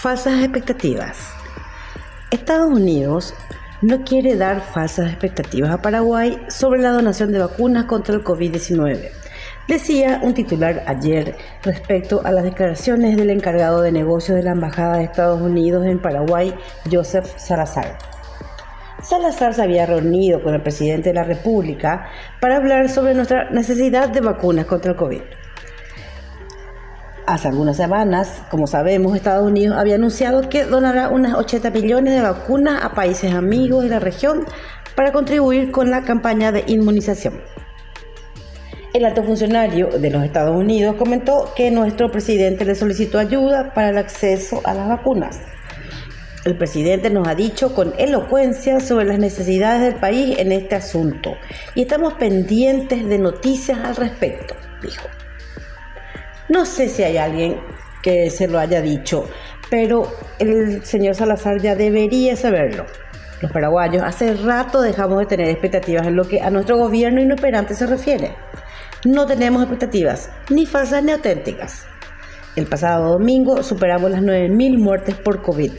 Falsas expectativas. Estados Unidos no quiere dar falsas expectativas a Paraguay sobre la donación de vacunas contra el COVID-19. Decía un titular ayer respecto a las declaraciones del encargado de negocios de la Embajada de Estados Unidos en Paraguay, Joseph Salazar. Salazar se había reunido con el presidente de la República para hablar sobre nuestra necesidad de vacunas contra el COVID. Hace algunas semanas, como sabemos, Estados Unidos había anunciado que donará unas 80 millones de vacunas a países amigos de la región para contribuir con la campaña de inmunización. El alto funcionario de los Estados Unidos comentó que nuestro presidente le solicitó ayuda para el acceso a las vacunas. El presidente nos ha dicho con elocuencia sobre las necesidades del país en este asunto y estamos pendientes de noticias al respecto, dijo. No sé si hay alguien que se lo haya dicho, pero el señor Salazar ya debería saberlo. Los paraguayos hace rato dejamos de tener expectativas en lo que a nuestro gobierno inoperante se refiere. No tenemos expectativas, ni falsas ni auténticas. El pasado domingo superamos las 9.000 muertes por COVID,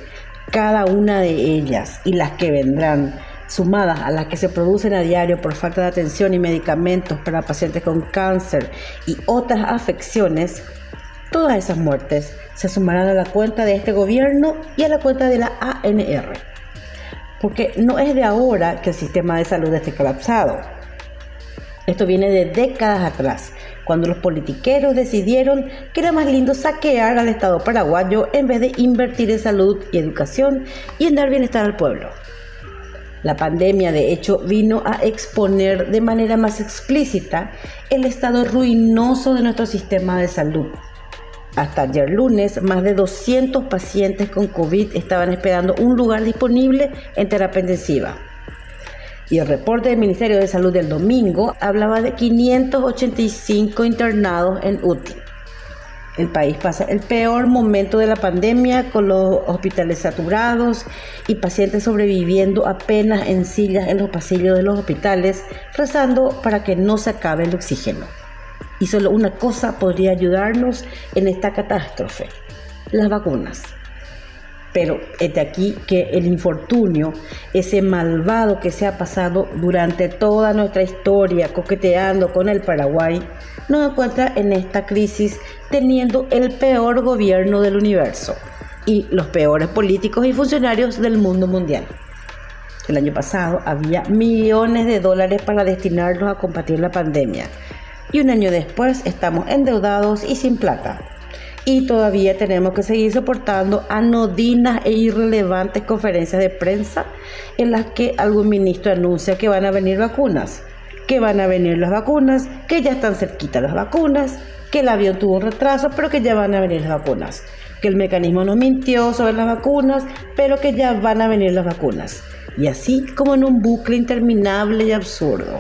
cada una de ellas y las que vendrán sumadas a las que se producen a diario por falta de atención y medicamentos para pacientes con cáncer y otras afecciones, todas esas muertes se sumarán a la cuenta de este gobierno y a la cuenta de la ANR. Porque no es de ahora que el sistema de salud esté colapsado. Esto viene de décadas atrás, cuando los politiqueros decidieron que era más lindo saquear al Estado paraguayo en vez de invertir en salud y educación y en dar bienestar al pueblo. La pandemia, de hecho, vino a exponer de manera más explícita el estado ruinoso de nuestro sistema de salud. Hasta ayer lunes, más de 200 pacientes con COVID estaban esperando un lugar disponible en terapia intensiva. Y el reporte del Ministerio de Salud del domingo hablaba de 585 internados en UTI. El país pasa el peor momento de la pandemia con los hospitales saturados y pacientes sobreviviendo apenas en sillas en los pasillos de los hospitales, rezando para que no se acabe el oxígeno. Y solo una cosa podría ayudarnos en esta catástrofe, las vacunas. Pero es de aquí que el infortunio, ese malvado que se ha pasado durante toda nuestra historia coqueteando con el Paraguay, nos encuentra en esta crisis teniendo el peor gobierno del universo y los peores políticos y funcionarios del mundo mundial. El año pasado había millones de dólares para destinarlos a combatir la pandemia y un año después estamos endeudados y sin plata. Y todavía tenemos que seguir soportando anodinas e irrelevantes conferencias de prensa en las que algún ministro anuncia que van a venir vacunas que van a venir las vacunas, que ya están cerquitas las vacunas, que el avión tuvo un retraso, pero que ya van a venir las vacunas, que el mecanismo no mintió sobre las vacunas, pero que ya van a venir las vacunas. Y así como en un bucle interminable y absurdo.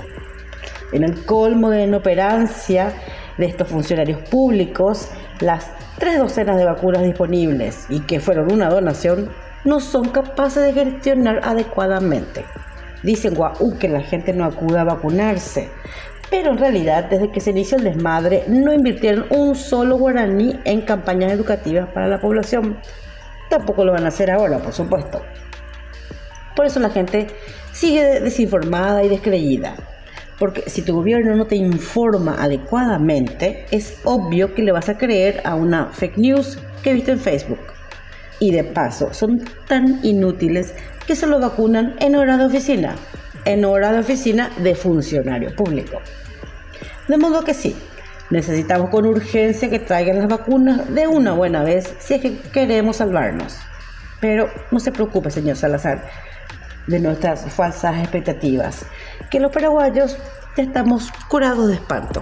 En el colmo de inoperancia de estos funcionarios públicos, las tres docenas de vacunas disponibles y que fueron una donación no son capaces de gestionar adecuadamente. Dicen guau que la gente no acude a vacunarse. Pero en realidad, desde que se inició el desmadre, no invirtieron un solo guaraní en campañas educativas para la población. Tampoco lo van a hacer ahora, por supuesto. Por eso la gente sigue desinformada y descreída. Porque si tu gobierno no te informa adecuadamente, es obvio que le vas a creer a una fake news que viste en Facebook. Y de paso, son tan inútiles que se lo vacunan en hora de oficina, en hora de oficina de funcionario público. De modo que sí, necesitamos con urgencia que traigan las vacunas de una buena vez si es que queremos salvarnos. Pero no se preocupe, señor Salazar, de nuestras falsas expectativas, que los paraguayos ya estamos curados de espanto.